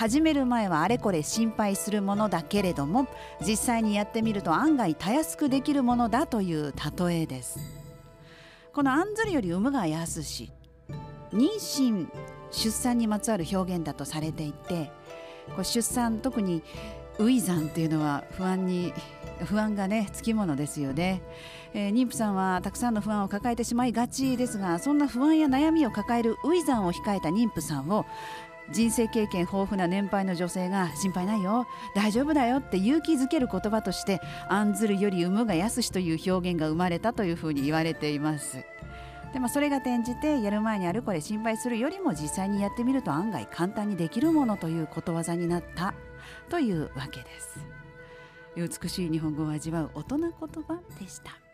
始める前はあれこれ心配するものだけれども実際にやってみると案外たやすくできるものだという例えです。この案ずるより産むが安し妊娠出産にまつわる表現だとされていてこう出産特に初産っていうのは不安に不安がねつきものですよね、えー、妊婦さんはたくさんの不安を抱えてしまいがちですがそんな不安や悩みを抱える初産を控えた妊婦さんを人生経験豊富な年配の女性が心配ないよ大丈夫だよって勇気づける言葉として案ずるより産むが安しという表現が生まれたというふうに言われています。でもそれが転じてやる前にあるこれ心配するよりも実際にやってみると案外簡単にできるものということわざになったというわけです。美しい日本語を味わう大人言葉でした。